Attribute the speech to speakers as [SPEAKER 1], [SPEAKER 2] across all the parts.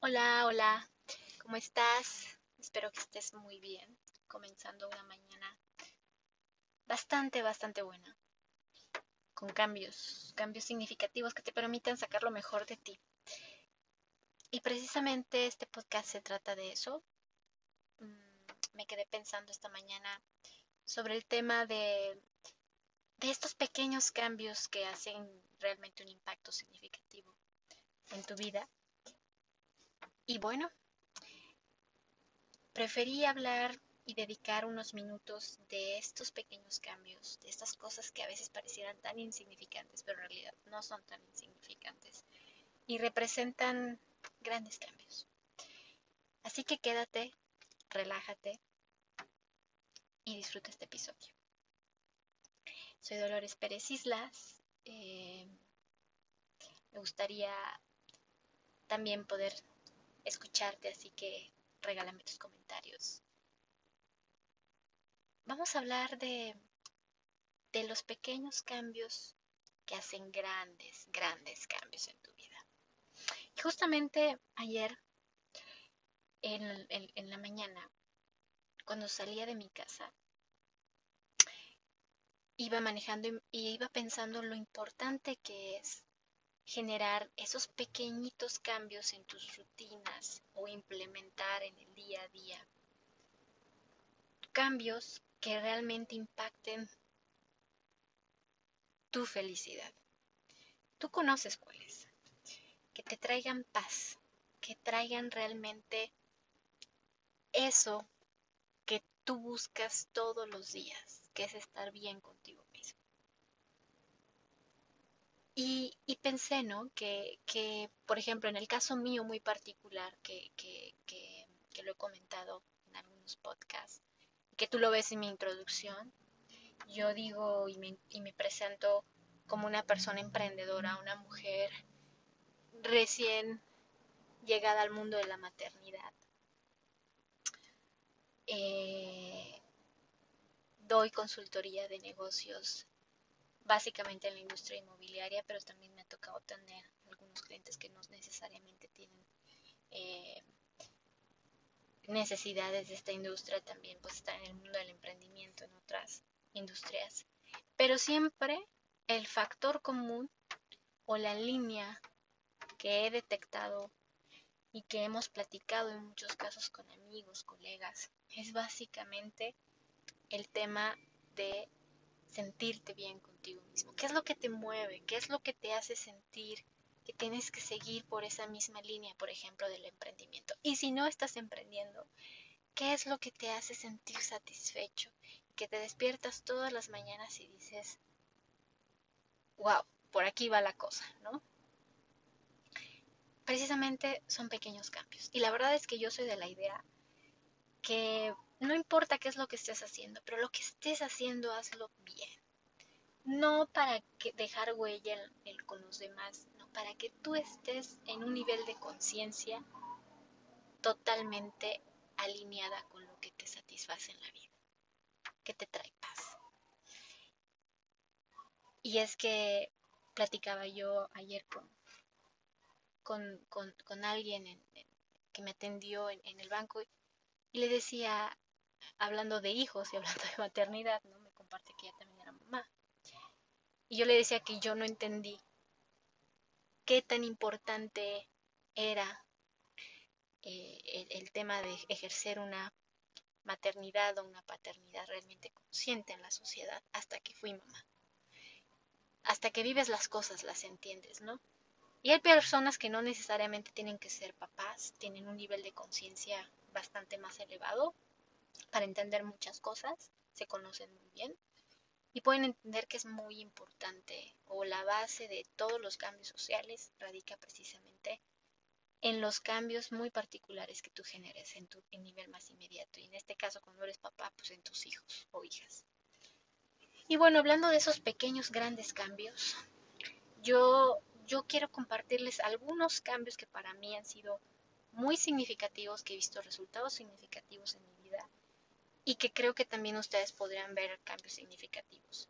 [SPEAKER 1] Hola, hola, ¿cómo estás? Espero que estés muy bien, comenzando una mañana bastante, bastante buena, con cambios, cambios significativos que te permitan sacar lo mejor de ti. Y precisamente este podcast se trata de eso. Mm, me quedé pensando esta mañana sobre el tema de, de estos pequeños cambios que hacen realmente un impacto significativo en tu vida y bueno, preferí hablar y dedicar unos minutos de estos pequeños cambios, de estas cosas que a veces parecieran tan insignificantes, pero en realidad no son tan insignificantes y representan grandes cambios. Así que quédate, relájate y disfruta este episodio. Soy Dolores Pérez Islas. Eh, me gustaría también poder escucharte, así que regálame tus comentarios. Vamos a hablar de, de los pequeños cambios que hacen grandes, grandes cambios en tu vida. Y justamente ayer, en, en la mañana, cuando salía de mi casa, iba manejando y iba pensando lo importante que es generar esos pequeñitos cambios en tus rutinas o implementar en el día a día cambios que realmente impacten tu felicidad. Tú conoces cuáles. Que te traigan paz, que traigan realmente eso que tú buscas todos los días, que es estar bien contigo y, pensé, ¿no? Que, por ejemplo, en el caso mío muy particular, que, lo he comentado en algunos podcasts, que tú lo ves en mi introducción, yo digo y me, y me presento como una persona emprendedora, una mujer recién llegada al mundo de la maternidad. Eh, doy consultoría de negocios básicamente en la industria inmobiliaria, pero también me ha tocado tener algunos clientes que no necesariamente tienen eh, necesidades de esta industria, también pues están en el mundo del emprendimiento, en otras industrias. Pero siempre el factor común o la línea que he detectado y que hemos platicado en muchos casos con amigos, colegas, es básicamente el tema de sentirte bien contigo mismo. ¿Qué es lo que te mueve? ¿Qué es lo que te hace sentir que tienes que seguir por esa misma línea, por ejemplo, del emprendimiento? Y si no estás emprendiendo, ¿qué es lo que te hace sentir satisfecho? Que te despiertas todas las mañanas y dices, wow, por aquí va la cosa, ¿no? Precisamente son pequeños cambios. Y la verdad es que yo soy de la idea que no importa qué es lo que estés haciendo, pero lo que estés haciendo, hazlo bien. No para que dejar huella con los demás, no, para que tú estés en un nivel de conciencia totalmente alineada con lo que te satisface en la vida, que te trae paz. Y es que platicaba yo ayer con, con, alguien que me atendió en, en el banco y le decía, hablando de hijos y hablando de maternidad, ¿no? Me comparte que ella también era mamá. Y yo le decía que yo no entendí qué tan importante era eh, el, tema de ejercer una maternidad o una paternidad realmente consciente en la sociedad hasta que fui mamá. Hasta que vives las cosas las entiendes, ¿no? Y hay personas que no necesariamente tienen que ser papás, tienen un nivel de conciencia bastante más elevado para entender muchas cosas, se conocen muy bien y pueden entender que es muy importante o la base de todos los cambios sociales radica precisamente en los cambios muy particulares que tú generes en tu nivel más inmediato y en este caso cuando eres papá pues en tus hijos o hijas. Y bueno, hablando de esos pequeños grandes cambios, yo yo quiero compartirles algunos cambios que para mí han sido muy significativos, que he visto resultados significativos en mi y que creo que también ustedes podrían ver cambios significativos.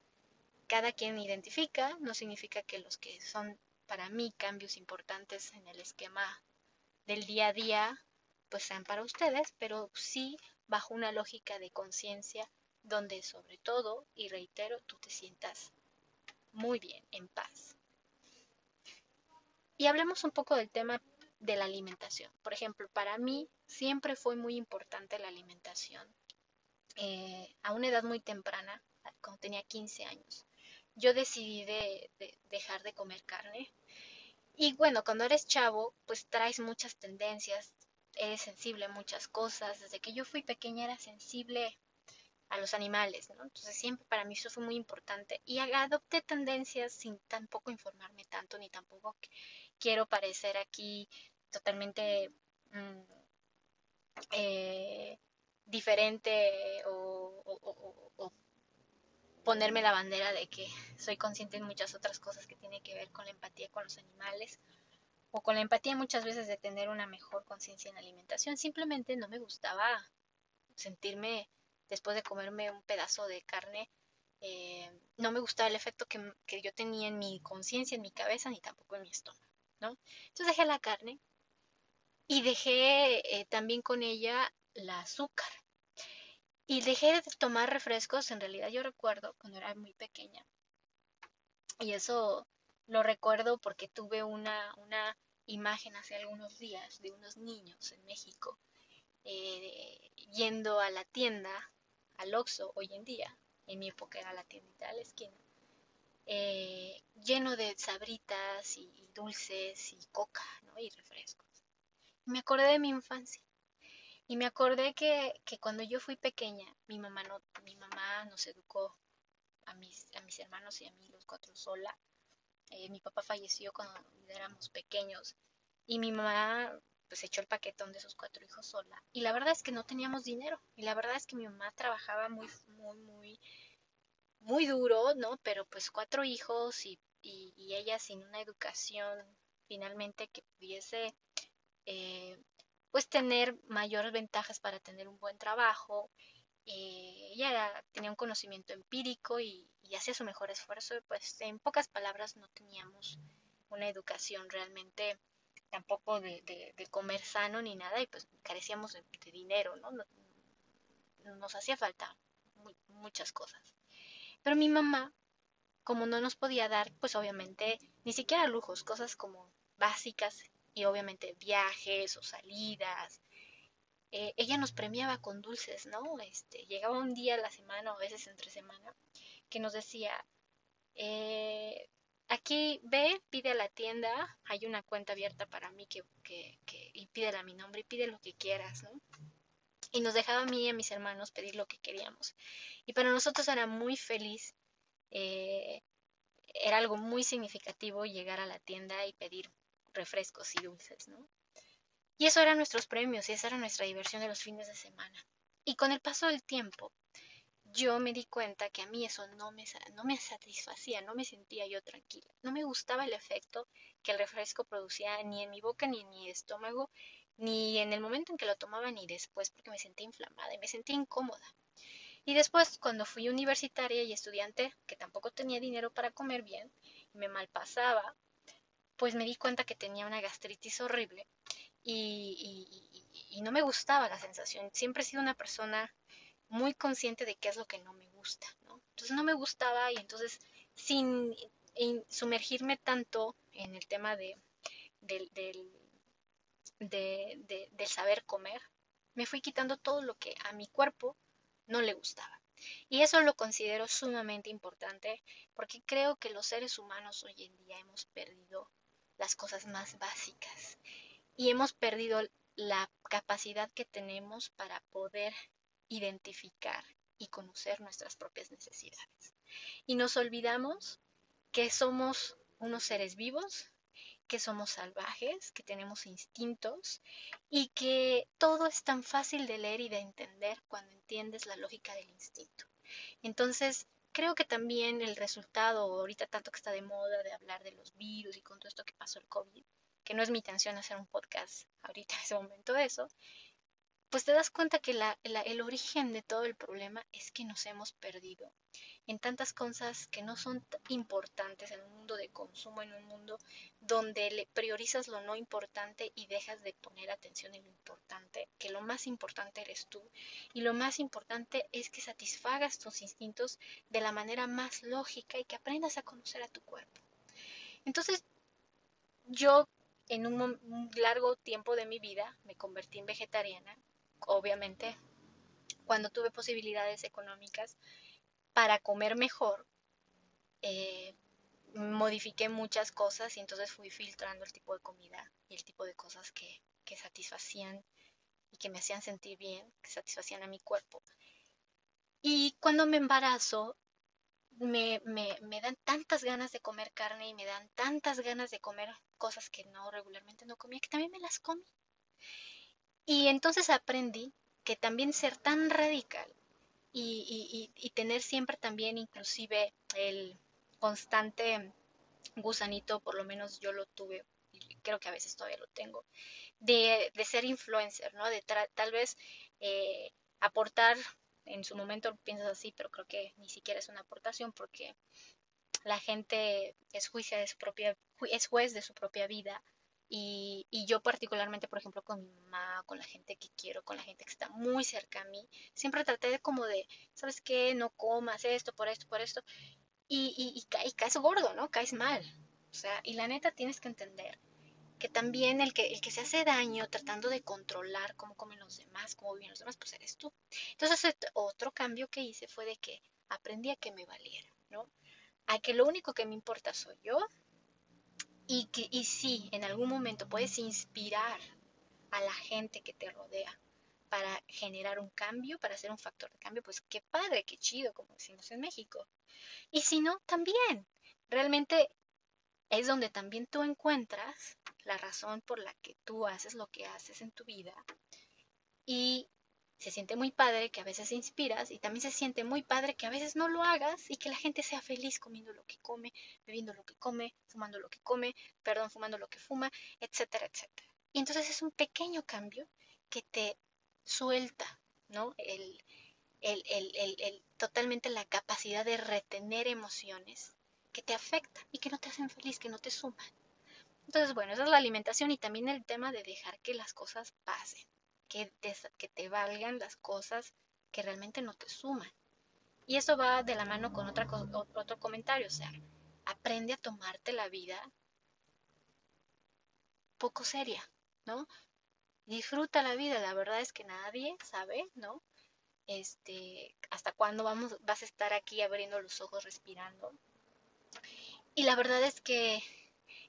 [SPEAKER 1] Cada quien identifica, no significa que los que son para mí cambios importantes en el esquema del día a día pues sean para ustedes, pero sí bajo una lógica de conciencia donde sobre todo, y reitero, tú te sientas muy bien, en paz. Y hablemos un poco del tema de la alimentación. Por ejemplo, para mí siempre fue muy importante la alimentación. Eh, a una edad muy temprana, cuando tenía 15 años, yo decidí de, dejar de comer carne. Y bueno, cuando eres chavo, pues traes muchas tendencias, eres sensible a muchas cosas. Desde que yo fui pequeña era sensible a los animales, ¿no? Entonces siempre para mí eso fue muy importante. Y adopté tendencias sin tampoco informarme tanto, ni tampoco quiero parecer aquí totalmente mm, eh, diferente o, o, ponerme la bandera de que soy consciente en muchas otras cosas que tienen que ver con la empatía con los animales o con la empatía muchas veces de tener una mejor conciencia en alimentación. Simplemente no me gustaba sentirme después de comerme un pedazo de carne. Eh, no me gustaba el efecto que, que yo tenía en mi conciencia, en mi cabeza, ni tampoco en mi estómago. ¿no? Entonces dejé la carne y dejé eh, también con ella la azúcar. Y dejé de tomar refrescos, en realidad yo recuerdo cuando era muy pequeña. Y eso lo recuerdo porque tuve una, una imagen hace algunos días de unos niños en México eh, yendo a la tienda, al Oxxo hoy en día, en mi época era la tiendita de la esquina, eh, lleno de sabritas y, dulces y coca, ¿no? Y refrescos. me acordé de mi infancia. Y me acordé que, cuando yo fui pequeña, mi mamá, no, mi mamá nos educó a mis, a mis hermanos y a mí los cuatro sola. Eh, mi papá falleció cuando éramos pequeños y mi mamá pues echó el paquetón de esos cuatro hijos sola. Y la verdad es que no teníamos dinero. Y la verdad es que mi mamá trabajaba muy, muy, muy muy duro, ¿no? Pero pues cuatro hijos y, y, ella sin una educación finalmente que pudiese eh, pues tener mayores ventajas para tener un buen trabajo. Eh, ella tenía un conocimiento empírico y, hacía su mejor esfuerzo, pues en pocas palabras no teníamos una educación realmente tampoco de, de, comer sano ni nada y pues carecíamos de, dinero, ¿no? Nos hacía falta muchas cosas. Pero mi mamá, como no nos podía dar, pues obviamente, ni siquiera lujos, cosas como básicas y obviamente viajes o salidas. Eh, ella nos premiaba con dulces, ¿no? Este, llegaba un día a la semana o a veces entre semana que nos decía, eh, aquí ve, pide a la tienda, hay una cuenta abierta para mí que, que, y pídela a mi nombre y pide lo que quieras, ¿no? y nos dejaba a mí y a mis hermanos pedir lo que queríamos. Y para nosotros era muy feliz, eh, era algo muy significativo llegar a la tienda y pedir refrescos y dulces, ¿no? Y eso eran nuestros premios y esa era nuestra diversión de los fines de semana. Y con el paso del tiempo, yo me di cuenta que a mí eso no me, no me satisfacía, no me sentía yo tranquila. No me gustaba el efecto que el refresco producía ni en mi boca ni en mi estómago ni en el momento en que lo tomaba ni después porque me sentía inflamada y me sentía incómoda. Y después, cuando fui universitaria y estudiante, que tampoco tenía dinero para comer bien me malpasaba, pues me di cuenta que tenía una gastritis horrible y, y, no me gustaba la sensación. Siempre he sido una persona muy consciente de qué es lo que no me gusta, ¿no? Entonces no me gustaba y entonces sin sumergirme tanto en el tema de, del de, del saber comer, me fui quitando todo lo que a mi cuerpo no le gustaba. Y eso lo considero sumamente importante porque creo que los seres humanos hoy en día hemos perdido las cosas más básicas y hemos perdido la capacidad que tenemos para poder identificar y conocer nuestras propias necesidades. Y nos olvidamos que somos unos seres vivos que somos salvajes, que tenemos instintos y que todo es tan fácil de leer y de entender cuando entiendes la lógica del instinto. Entonces, creo que también el resultado, ahorita tanto que está de moda de hablar de los virus y con todo esto que pasó el COVID, que no es mi intención hacer un podcast ahorita en ese momento de eso, pues te das cuenta que la, el origen de todo el problema es que nos hemos perdido en tantas cosas que no son importantes en un mundo de consumo, en un mundo donde le priorizas lo no importante y dejas de poner atención en lo importante, que lo más importante eres tú y lo más importante es que satisfagas tus instintos de la manera más lógica y que aprendas a conocer a tu cuerpo. Entonces, yo en un largo tiempo de mi vida me convertí en vegetariana, obviamente, cuando tuve posibilidades económicas, para comer mejor, eh, modifiqué muchas cosas y entonces fui filtrando el tipo de comida y el tipo de cosas que, satisfacían y que me hacían sentir bien, que satisfacían a mi cuerpo. Y cuando me embarazo, me, me, dan tantas ganas de comer carne y me dan tantas ganas de comer cosas que no regularmente no comía, que también me las comí. Y entonces aprendí que también ser tan radical y, tener siempre también inclusive el constante gusanito, por lo menos yo lo tuve y creo que a veces todavía lo tengo, de, ser influencer, ¿no? De tal vez eh, aportar, en su momento piensas así, pero creo que ni siquiera es una aportación porque la gente es, juicia de su propia, es juez de su propia vida y, y, yo particularmente, por ejemplo, con mi mamá, con la gente que quiero, con la gente que está muy cerca a mí, siempre traté de como de, ¿sabes qué? No comas esto, por esto, por esto. Y, y, y, caes gordo, ¿no? Caes mal. O sea, y la neta tienes que entender que también el que, el que se hace daño tratando de controlar cómo comen los demás, cómo viven los demás, pues eres tú. Entonces, otro cambio que hice fue de que aprendí a que me valiera, ¿no? A que lo único que me importa soy yo, y, que, y si en algún momento puedes inspirar a la gente que te rodea para generar un cambio, para ser un factor de cambio, pues qué padre, qué chido, como decimos en México. Y si no, también. Realmente es donde también tú encuentras la razón por la que tú haces lo que haces en tu vida y se siente muy padre que a veces inspiras y también se siente muy padre que a veces no lo hagas y que la gente sea feliz comiendo lo que come, bebiendo lo que come, fumando lo que come, perdón, fumando lo que fuma, etcétera, etcétera. Y entonces es un pequeño cambio que te suelta, ¿no? El, el, el, el, totalmente la capacidad de retener emociones que te afectan y que no te hacen feliz, que no te suman. Entonces, bueno, esa es la alimentación y también el tema de dejar que las cosas pasen que te, que te valgan las cosas que realmente no te suman. Y eso va de la mano con otra, otro comentario, o sea, aprende a tomarte la vida poco seria, ¿no? Disfruta la vida, la verdad es que nadie sabe, ¿no? Este, hasta cuándo vamos, vas a estar aquí abriendo los ojos, respirando. Y la verdad es que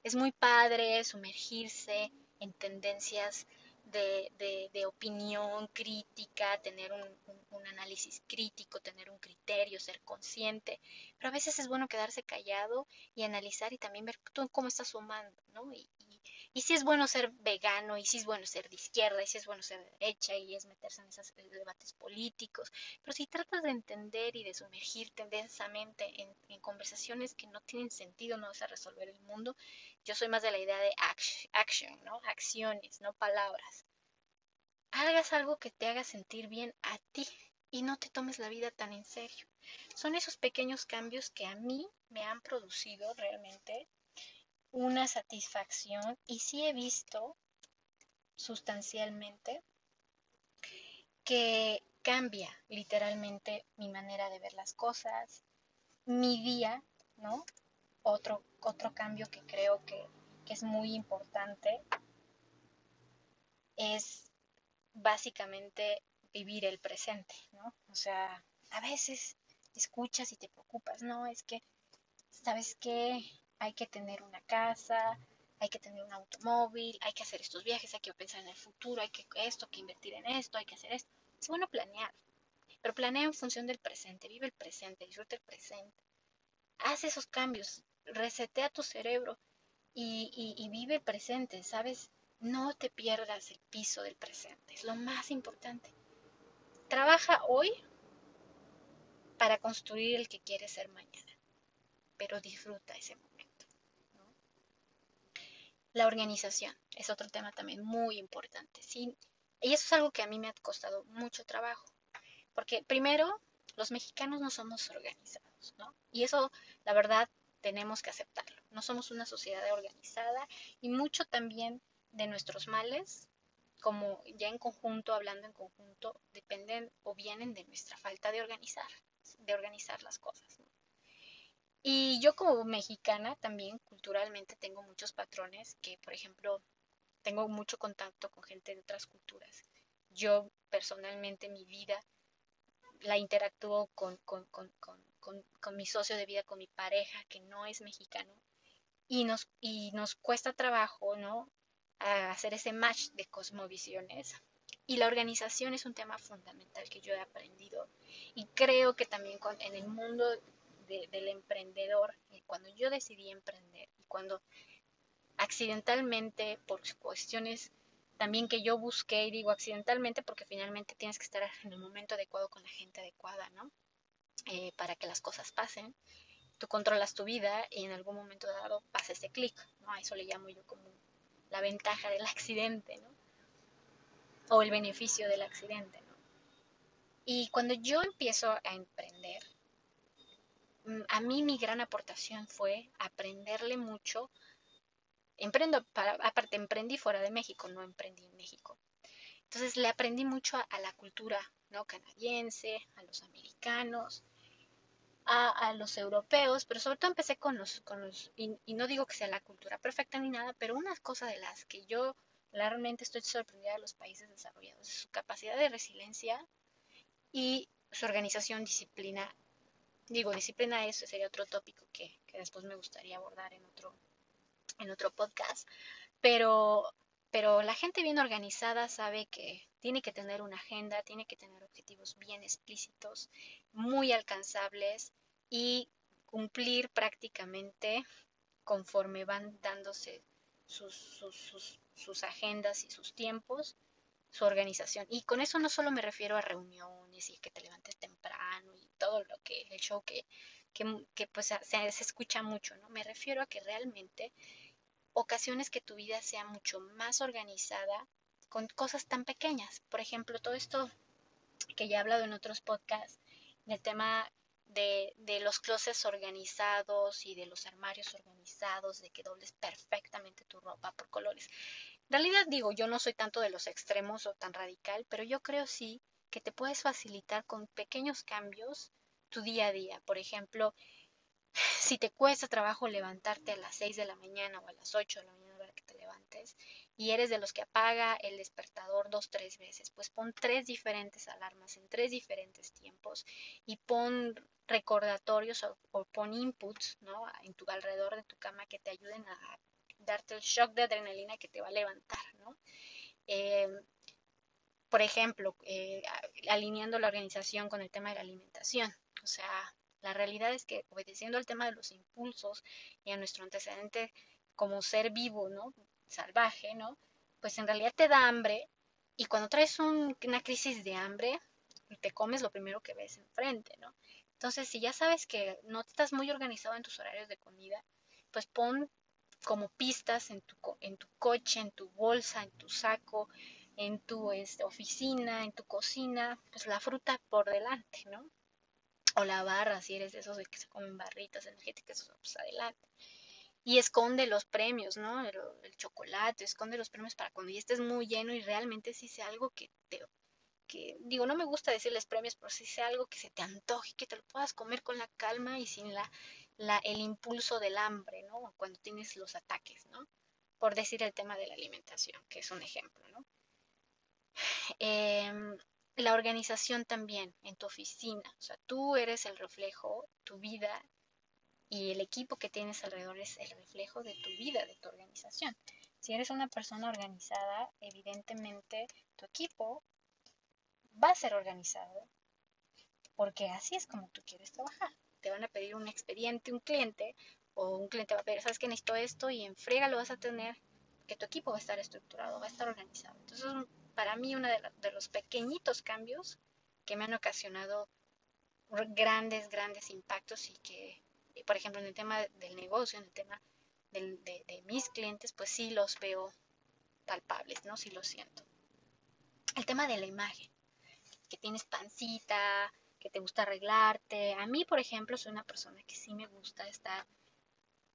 [SPEAKER 1] es muy padre sumergirse en tendencias de, de, opinión crítica, tener un, un, análisis crítico, tener un criterio, ser consciente, pero a veces es bueno quedarse callado y analizar y también ver tú cómo estás sumando, ¿no? Y, y, si es bueno ser vegano, y si es bueno ser de izquierda, y si es bueno ser de derecha, y es meterse en esos debates políticos, pero si tratas de entender y de sumergirte densamente en, en conversaciones que no tienen sentido, no vas a resolver el mundo, yo soy más de la idea de action, ¿no? Acciones, no palabras. Hagas algo que te haga sentir bien a ti y no te tomes la vida tan en serio. Son esos pequeños cambios que a mí me han producido realmente una satisfacción y sí he visto sustancialmente que cambia literalmente mi manera de ver las cosas, mi día, ¿no? otro, otro cambio que creo que, es muy importante es básicamente vivir el presente, ¿no? O sea, a veces escuchas y te preocupas, ¿no? Es que, ¿sabes qué? Hay que tener una casa, hay que tener un automóvil, hay que hacer estos viajes, hay que pensar en el futuro, hay que esto, hay que invertir en esto, hay que hacer esto. Es bueno planear, pero planea en función del presente, vive el presente, disfruta el presente. Haz esos cambios, resetea tu cerebro y, vive el presente, ¿sabes? No te pierdas el piso del presente, es lo más importante. Trabaja hoy para construir el que quieres ser mañana, pero disfruta ese momento. La organización es otro tema también muy importante. Si, Y eso es algo que a mí me ha costado mucho trabajo, porque primero, los mexicanos no somos organizados, ¿no? Y eso, la verdad, tenemos que aceptarlo. No somos una sociedad organizada y mucho también de nuestros males, como ya en conjunto, hablando en conjunto, dependen o vienen de nuestra falta de organizar, de organizar las cosas. Y yo como mexicana también culturalmente tengo muchos patrones que, por ejemplo, tengo mucho contacto con gente de otras culturas. Yo personalmente mi vida la interactúo con, con, con, con, mi socio de vida, con mi pareja, que no es mexicano, y nos, y nos cuesta trabajo, ¿no? hacer ese match de cosmovisiones. Y la organización es un tema fundamental que yo he aprendido. Y creo que también en el mundo del emprendedor, cuando yo decidí emprender y cuando accidentalmente, por cuestiones también que yo busqué, y digo accidentalmente porque finalmente tienes que estar en el momento adecuado con la gente adecuada, ¿no? Eh, para que las cosas pasen. Tú controlas tu vida y en algún momento dado pasa ese clic, ¿no? A eso le llamo yo como la ventaja del accidente, ¿no? O el beneficio del accidente, ¿no? Y cuando yo empiezo a emprender, a mí mi gran aportación fue aprenderle mucho. Emprendo, para, aparte emprendí fuera de México, no emprendí en México. Entonces le aprendí mucho a, a la cultura ¿no? canadiense, a los americanos, a, los europeos, pero sobre todo empecé con los, con los y, no digo que sea la cultura perfecta ni nada, pero una cosa de las que yo realmente estoy sorprendida de los países desarrollados es su capacidad de resiliencia y su organización, disciplina. Digo, disciplina eso sería otro tópico que, que después me gustaría abordar en otro, en otro podcast, pero pero la gente bien organizada sabe que tiene que tener una agenda, tiene que tener objetivos bien explícitos, muy alcanzables y cumplir prácticamente conforme van dándose sus, sus, agendas y sus tiempos, su organización. Y con eso no solo me refiero a reuniones y que te levantes temprano todo lo que, el show que, que, pues se, escucha mucho, ¿no? Me refiero a que realmente ocasiones que tu vida sea mucho más organizada con cosas tan pequeñas. Por ejemplo, todo esto que ya he hablado en otros podcasts, el tema de, de, los closets organizados y de los armarios organizados, de que dobles perfectamente tu ropa por colores. En realidad digo, yo no soy tanto de los extremos o tan radical, pero yo creo sí que te puedes facilitar con pequeños cambios tu día a día. Por ejemplo, si te cuesta trabajo levantarte a las 6 de la mañana o a las 8 de la mañana para que te levantes y eres de los que apaga el despertador dos, tres veces, pues pon tres diferentes alarmas en tres diferentes tiempos y pon recordatorios o, pon inputs ¿no? en tu alrededor de tu cama que te ayuden a darte el shock de adrenalina que te va a levantar. ¿no? Eh, por ejemplo, eh, alineando la organización con el tema de la alimentación. O sea, la realidad es que obedeciendo al tema de los impulsos y a nuestro antecedente como ser vivo, ¿no? Salvaje, ¿no? Pues en realidad te da hambre y cuando traes una crisis de hambre, te comes lo primero que ves enfrente, ¿no? Entonces, si ya sabes que no estás muy organizado en tus horarios de comida, pues pon como pistas en tu, en tu coche, en tu bolsa, en tu saco, en tu este, oficina, en tu cocina, pues la fruta por delante, ¿no? o la barra, si eres de esos de que se comen barritas energéticas, pues adelante. Y esconde los premios, ¿no? El, chocolate, esconde los premios para cuando ya estés muy lleno y realmente sí sea algo que te, que digo, no me gusta decirles premios, pero sí sea algo que se te antoje, que te lo puedas comer con la calma y sin la, la, el impulso del hambre, ¿no? Cuando tienes los ataques, ¿no? Por decir el tema de la alimentación, que es un ejemplo, ¿no? Eh, la organización también en tu oficina. O sea, tú eres el reflejo, tu vida y el equipo que tienes alrededor es el reflejo de tu vida, de tu organización. Si eres una persona organizada, evidentemente tu equipo va a ser organizado porque así es como tú quieres trabajar. Te van a pedir un expediente, un cliente, o un cliente va a pedir, sabes que necesito esto y en frega lo vas a tener, que tu equipo va a estar estructurado, va a estar organizado. Entonces para mí uno de, los pequeñitos cambios que me han ocasionado grandes, grandes impactos y que, por ejemplo, en el tema del negocio, en el tema de, mis clientes, pues sí los veo palpables, ¿no? Sí los siento. el tema de la imagen, que tienes pancita, que te gusta arreglarte. A mí, por ejemplo, soy una persona que sí me gusta estar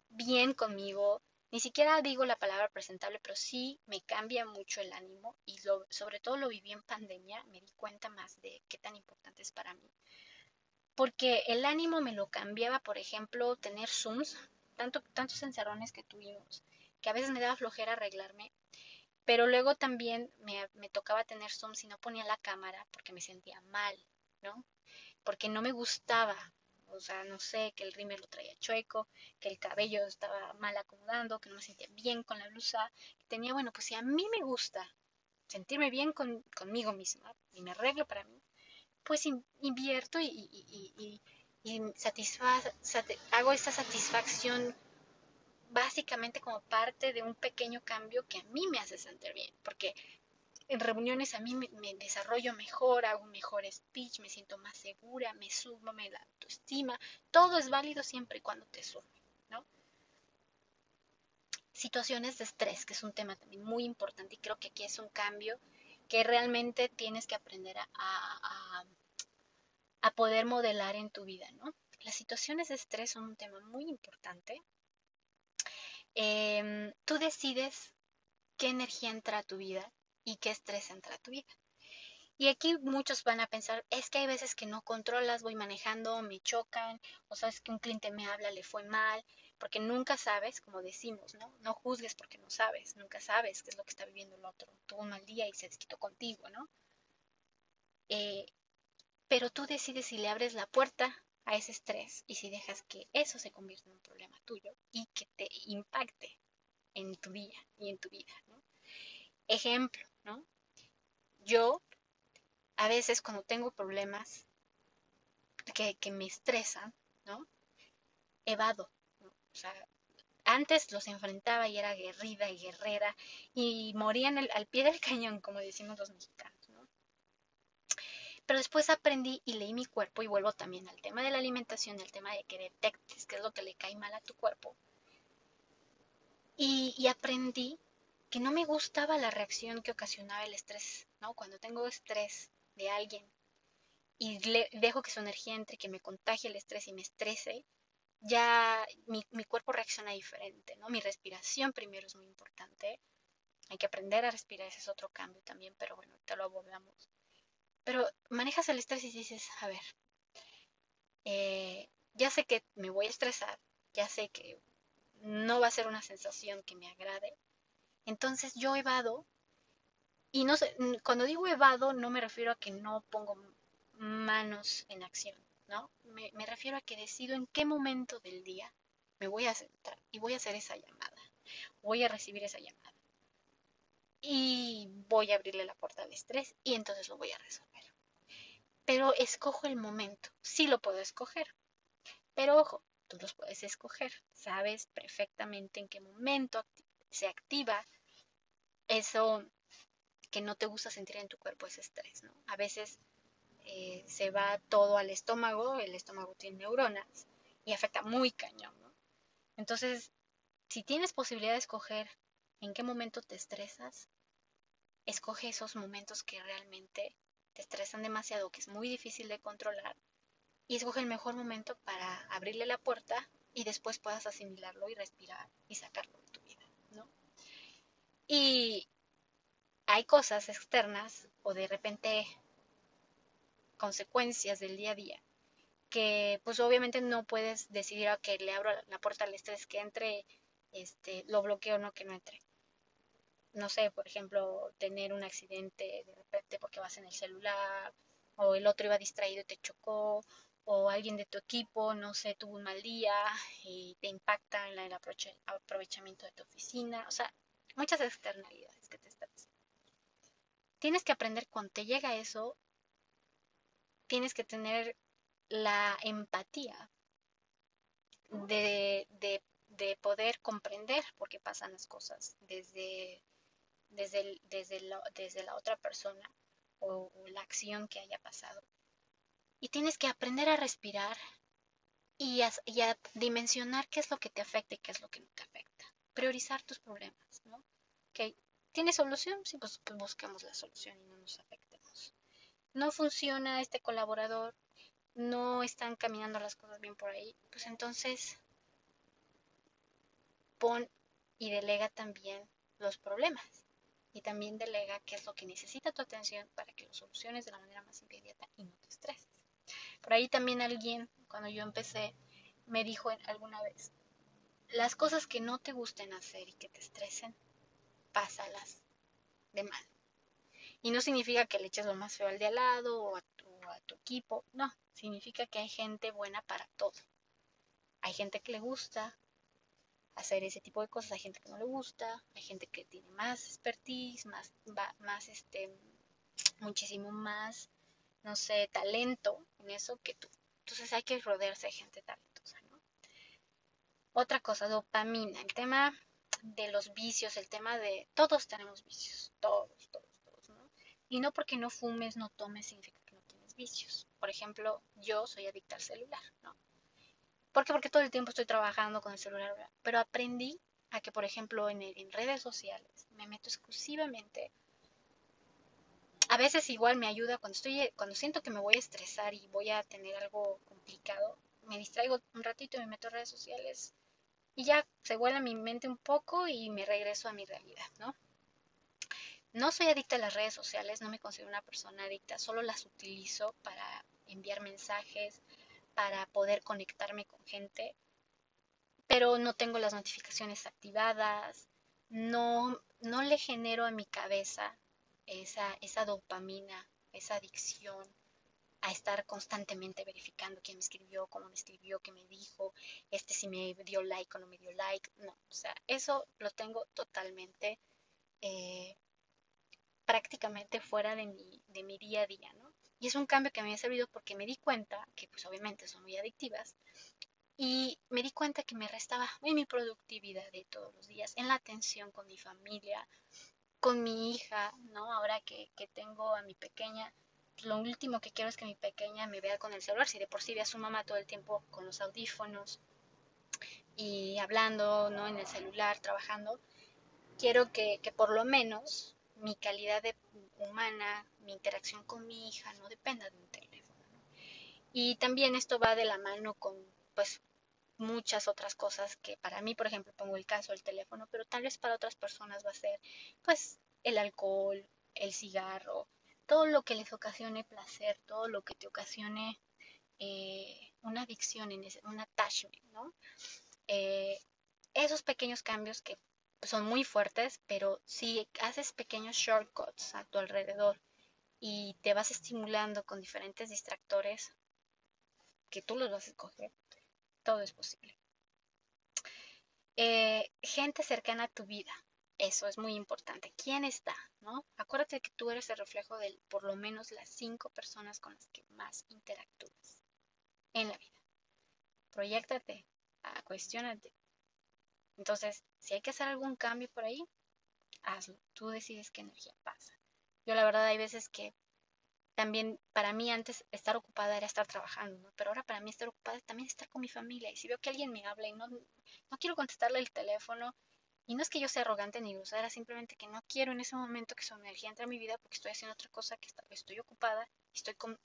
[SPEAKER 1] bien conmigo. Ni siquiera digo la palabra presentable, pero sí me cambia mucho el ánimo y sobre todo lo viví en pandemia, me di cuenta más de qué tan importante es para mí. Porque el ánimo me lo cambiaba, por ejemplo, tener Zooms, tanto, tantos encerrones que tuvimos, que a veces me daba flojera arreglarme, pero luego también me, me tocaba tener Zooms y no ponía la cámara porque me sentía mal, ¿no? Porque no me gustaba o sea, no sé, que el rímel lo traía chueco, que el cabello estaba mal acomodando, que no me sentía bien con la blusa, tenía, bueno, pues si a mí me gusta sentirme bien conmigo misma y me arreglo para mí, pues invierto y, y, y, hago esta satisfacción básicamente como parte de un pequeño cambio que a mí me hace sentir bien, porque en reuniones a mí me, desarrollo mejor, hago un mejor speech, me siento más segura, me subo, me la autoestima. Todo es válido siempre y cuando te sume, ¿no? Situaciones de estrés, que es un tema también muy importante y creo que aquí es un cambio que realmente tienes que aprender a, a, poder modelar en tu vida, ¿no? Las situaciones de estrés son un tema muy importante. Em, tú decides qué energía entra a tu vida y qué estrés entra a tu vida. Y aquí muchos van a pensar, es que hay veces que no controlas, voy manejando, me chocan, o sabes que un cliente me habla, le fue mal, porque nunca sabes, como decimos, ¿no? No juzgues porque no sabes, nunca sabes qué es lo que está viviendo el otro. Tuvo un mal día y se desquitó contigo, ¿no? Eh, pero tú decides si le abres la puerta a ese estrés y si dejas que eso se convierta en un problema tuyo y que te impacte en tu día y en tu vida, ¿no? Ejemplo, ¿no? Yo, a veces cuando tengo problemas que, me estresan, ¿no? Evado, O sea, antes los enfrentaba y era aguerrida y guerrera y morían al pie del cañón, como decimos los mexicanos, ¿no? Pero después aprendí y leí mi cuerpo y vuelvo también al tema de la alimentación, al tema de que detectes qué es lo que le cae mal a tu cuerpo. Y, y aprendí que no me gustaba la reacción que ocasionaba el estrés, ¿no? Cuando tengo estrés de alguien y dejo que su energía entre, que me contagie el estrés y me estrese, ya mi, cuerpo reacciona diferente, ¿no? Mi respiración primero es muy importante. Hay que aprender a respirar, ese es otro cambio también, pero bueno, te lo abordamos. Pero manejas el estrés y dices, a ver, eh, ya sé que me voy a estresar, ya sé que no va a ser una sensación que me agrade, entonces yo evado, y no sé, cuando digo evado no me refiero a que no pongo manos en acción, ¿no? Me, me refiero a que decido en qué momento del día me voy a sentar y voy a hacer esa llamada, voy a recibir esa llamada y voy a abrirle la puerta al estrés y entonces lo voy a resolver. Pero escojo el momento, sí lo puedo escoger, pero ojo, tú los puedes escoger, sabes perfectamente en qué momento se activa eso que no te gusta sentir en tu cuerpo, ese estrés, ¿no? A veces eh, se va todo al estómago, el estómago tiene neuronas y afecta muy cañón, ¿no? Entonces, si tienes posibilidad de escoger en qué momento te estresas, escoge esos momentos que realmente te estresan demasiado, que es muy difícil de controlar, y escoge el mejor momento para abrirle la puerta y después puedas asimilarlo y respirar y sacarlo de tu vida, ¿no? Y hay cosas externas o de repente consecuencias del día a día que pues obviamente no puedes decidir a que le abro la puerta al estrés que entre, este, lo bloqueo o no que no entre. No sé, por ejemplo, tener un accidente de repente porque vas en el celular, o el otro iba distraído y te chocó, o alguien de tu equipo, no sé, tuvo un mal día y te impacta en el aprovechamiento de tu oficina, o sea, muchas externalidades que te están Tienes que aprender cuando te llega eso, tienes que tener la empatía de, de, poder comprender por qué pasan las cosas desde, desde, desde, desde la otra persona o, la acción que haya pasado. Y tienes que aprender a respirar y a, dimensionar qué es lo que te afecta y qué es lo que no te afecta. Priorizar tus problemas, ¿no? ¿Tiene solución? Sí, pues, pues busquemos la solución y no nos afectemos. No funciona este colaborador, no están caminando las cosas bien por ahí, pues entonces pon y delega también los problemas y también delega qué es lo que necesita tu atención para que lo soluciones de la manera más inmediata y no te estreses. Por ahí también alguien, cuando yo empecé, me dijo alguna vez, las cosas que no te gusten hacer y que te estresen, pásalas de mal. Y no significa que le eches lo más feo al de al lado o a tu, equipo, no, significa que hay gente buena para todo. Hay gente que le gusta hacer ese tipo de cosas, hay gente que no le gusta, hay gente que tiene más expertise, más, más este, muchísimo más, no sé, talento en eso que tú. Entonces hay que rodearse de gente talentosa. Otra cosa, dopamina, el tema de los vicios, el tema de todos tenemos vicios, todos, todos, todos, ¿no? Y no porque no fumes, no tomes, significa que no tienes vicios. Por ejemplo, yo soy adicta al celular, ¿no? ¿Por qué? Porque todo el tiempo estoy trabajando con el celular, pero aprendí a que, por ejemplo, en, en redes sociales me meto exclusivamente. A veces igual me ayuda cuando estoy, cuando siento que me voy a estresar y voy a tener algo complicado, me distraigo un ratito y me meto en redes sociales y ya se vuela mi mente un poco y me regreso a mi realidad, ¿no? No soy adicta a las redes sociales, no me considero una persona adicta, solo las utilizo para enviar mensajes, para poder conectarme con gente, pero no tengo las notificaciones activadas, no, no le genero a mi cabeza esa, esa dopamina, esa adicción a estar constantemente verificando quién me escribió, cómo me escribió, qué me dijo, este si me dio like o no me dio like. No, o sea, eso lo tengo totalmente eh, prácticamente fuera de mi, de mi día a día, ¿no? Y es un cambio que me ha servido porque me di cuenta que pues obviamente son muy adictivas y me di cuenta que me restaba en mi productividad de todos los días, en la atención con mi familia, con mi hija, ¿no? Ahora que, que tengo a mi pequeña, lo último que quiero es que mi pequeña me vea con el celular, si de por sí ve a su mamá todo el tiempo con los audífonos y hablando, ¿no? En el celular, trabajando, quiero que, que por lo menos mi calidad de humana, mi interacción con mi hija no dependa de un teléfono. Y también esto va de la mano con, pues, muchas otras cosas que para mí, por ejemplo, pongo el caso del teléfono, pero tal vez para otras personas va a ser, pues, el alcohol, el cigarro, todo lo que les ocasione placer, todo lo que te ocasione eh, una adicción, un attachment, ¿no? Eh, esos pequeños cambios que son muy fuertes, pero si haces pequeños shortcuts a tu alrededor y te vas estimulando con diferentes distractores que tú los vas a escoger, todo es posible. Eh, gente cercana a tu vida, eso es muy importante. ¿Quién está? ¿No? Acuérdate que tú eres el reflejo de por lo menos las cinco personas con las que más interactúas en la vida. Proyectate, ah, cuestionate. Entonces, si hay que hacer algún cambio por ahí, hazlo. Tú decides qué energía pasa. Yo la verdad hay veces que también para mí antes estar ocupada era estar trabajando. Pero ahora para mí estar ocupada es también estar con mi familia. Y si veo que alguien me habla y no, no quiero contestarle el teléfono, y no es que yo sea arrogante ni grosera, simplemente que no quiero en ese momento que su energía entre a mi vida porque estoy haciendo otra cosa, que estoy ocupada, estoy con,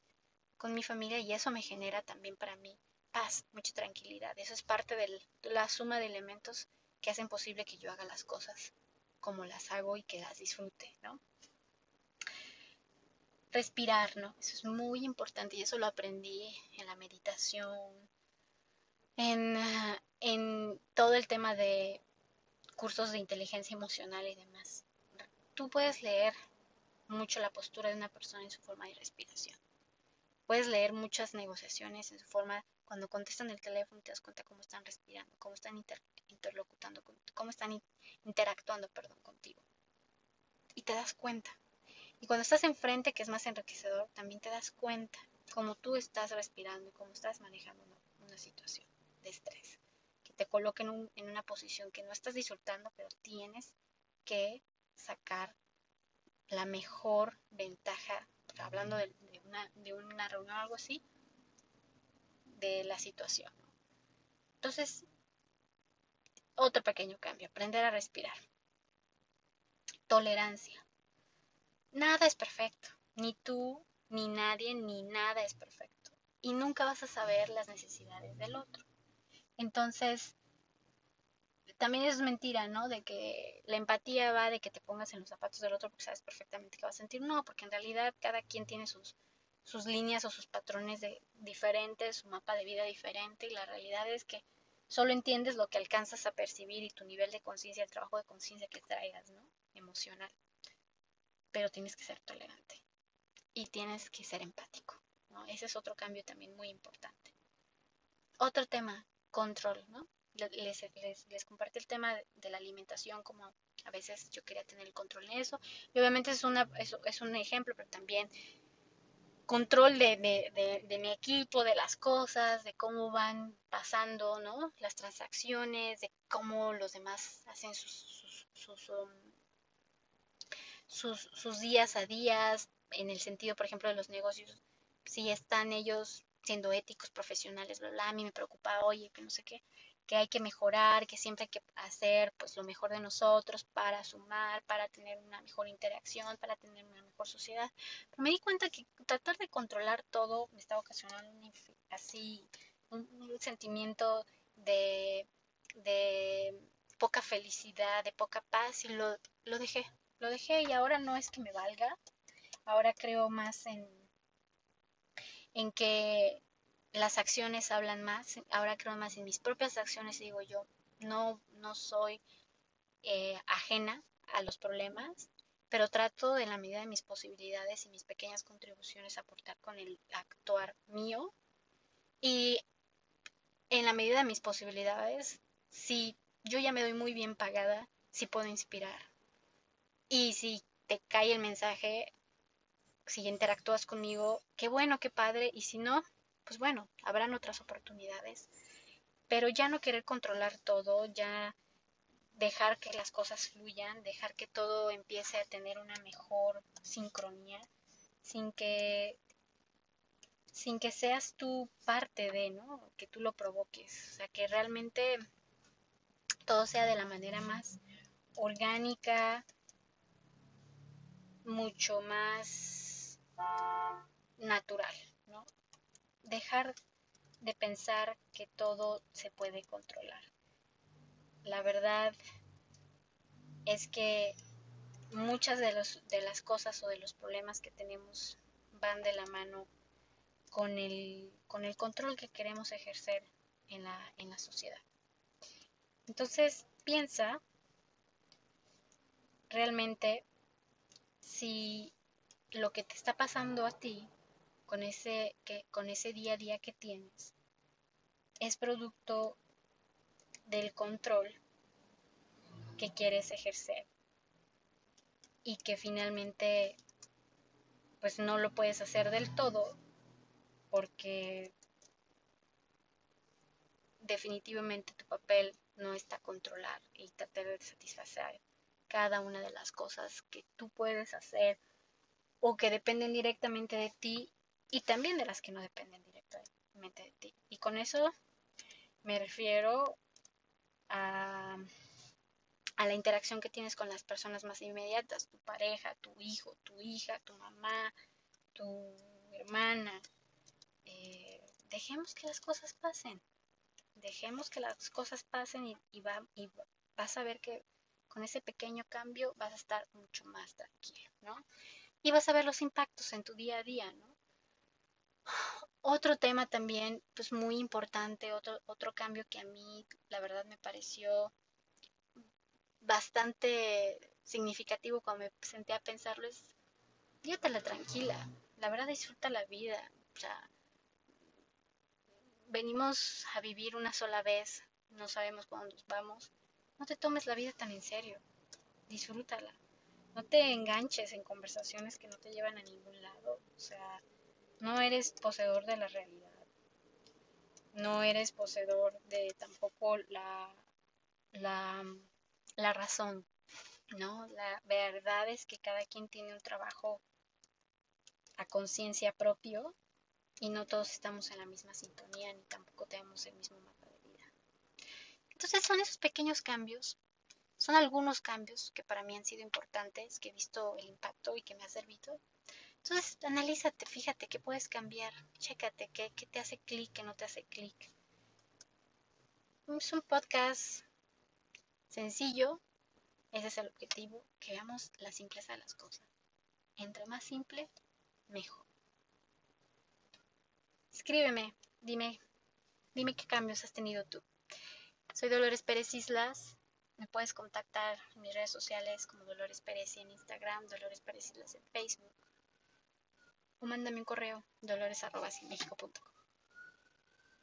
[SPEAKER 1] con mi familia y eso me genera también para mí paz, mucha tranquilidad. Eso es parte de la suma de elementos que hacen posible que yo haga las cosas como las hago y que las disfrute, ¿no? Respirar, ¿no? Eso es muy importante y eso lo aprendí en la meditación, en, en todo el tema de cursos de inteligencia emocional y demás. Tú puedes leer mucho la postura de una persona en su forma de respiración. Puedes leer muchas negociaciones en su forma, cuando contestan el teléfono te das cuenta cómo están respirando, cómo están interlocutando, cómo están interactuando, perdón, contigo. Y te das cuenta. Y cuando estás enfrente, que es más enriquecedor, también te das cuenta cómo tú estás respirando y cómo estás manejando una situación de estrés te coloque en, una posición que no estás disfrutando, pero tienes que sacar la mejor ventaja, hablando de, una, de una reunión o algo así, de la situación. Entonces, otro pequeño cambio, aprender a respirar. tolerancia. Nada es perfecto, ni tú, ni nadie, ni nada es perfecto. Y nunca vas a saber las necesidades del otro. Entonces, también es mentira, ¿no? De que la empatía va de que te pongas en los zapatos del otro porque sabes perfectamente qué va a sentir. No, porque en realidad cada quien tiene sus, sus líneas o sus patrones de, diferentes, su mapa de vida diferente y la realidad es que solo entiendes lo que alcanzas a percibir y tu nivel de conciencia, el trabajo de conciencia que traigas, ¿no? Emocional. Pero tienes que ser tolerante y tienes que ser empático, ¿no? Ese es otro cambio también muy importante. Otro tema, control, ¿no? les, les, el tema de la alimentación, como a veces yo quería tener el control en eso. Y obviamente es, una, es, un ejemplo, pero también control de, mi equipo, de las cosas, de cómo van pasando ¿no? las transacciones, de cómo los demás hacen sus, sus, um, sus, sus días a días, en el sentido, por ejemplo, de los negocios, si están ellos siendo éticos, profesionales, bla, bla, a mí me preocupa, oye, que no sé qué que hay que mejorar, que siempre hay que hacer pues lo mejor de nosotros para sumar, para tener una mejor interacción, para tener una mejor sociedad. Me di cuenta que tratar de controlar todo me estaba ocasionando así un, sentimiento de, de poca felicidad, de poca paz y lo, lo dejé, lo dejé y ahora no es que me valga, ahora creo más en, en que las acciones hablan más, ahora creo más en mis propias acciones, digo yo, no, no soy eh, ajena a los problemas, pero trato en la medida de mis posibilidades y mis pequeñas contribuciones aportar con el actuar mío y en la medida de mis posibilidades, si yo ya me doy muy bien pagada, si puedo inspirar. Y si te cae el mensaje, si interactúas conmigo, qué bueno, qué padre, y si no, pues bueno, habrán otras oportunidades. Pero ya no querer controlar todo, ya dejar que las cosas fluyan, dejar que todo empiece a tener una mejor sincronía, sin que sin que seas tú parte de, ¿no? Que tú lo provoques, o sea, que realmente todo sea de la manera más orgánica, mucho más natural dejar de pensar que todo se puede controlar. La verdad es que muchas de, los, de las cosas o de los problemas que tenemos van de la mano con el, con el control que queremos ejercer en la, en la sociedad. Entonces, piensa realmente si lo que te está pasando a ti con ese, que, con ese día a día que tienes es producto del control que quieres ejercer y que finalmente pues no lo puedes hacer del todo porque definitivamente tu papel no está controlar y tratar de satisfacer cada una de las cosas que tú puedes hacer o que dependen directamente de ti y también de las que no dependen directamente de ti. Y con eso me refiero a, a la interacción que tienes con las personas más inmediatas, tu pareja, tu hijo, tu hija, tu mamá, tu hermana. Eh, dejemos que las cosas pasen. Dejemos que las cosas pasen y, va, y vas a ver que con ese pequeño cambio vas a estar mucho más tranquilo, ¿no? Y vas a ver los impactos en tu día a día, ¿no? Otro tema también, pues muy importante, otro, otro cambio que a mí la verdad me pareció bastante significativo cuando me senté a pensarlo es, la tranquila, la verdad disfruta la vida, o sea, venimos a vivir una sola vez, no sabemos cuándo vamos, no te tomes la vida tan en serio, disfrútala, no te enganches en conversaciones que no te llevan a ningún lado, o sea, no eres poseedor de la realidad. No eres poseedor de tampoco la, la, la razón, ¿no? La verdad es que cada quien tiene un trabajo a conciencia propio y no todos estamos en la misma sintonía ni tampoco tenemos el mismo mapa de vida. Entonces son esos pequeños cambios Son algunos cambios que para mí han sido importantes, que he visto el impacto y que me ha servido. Entonces, analízate, fíjate qué puedes cambiar, chécate qué, qué te hace clic, qué no te hace clic. Es un podcast sencillo, ese es el objetivo, que veamos la simpleza de las cosas. Entre más simple, mejor. Escríbeme, dime, dime qué cambios has tenido tú. Soy Dolores Pérez Islas. Me puedes contactar en mis redes sociales como Dolores Pérez en Instagram, Dolores Pérez en Facebook. O mándame un correo, dolores.com.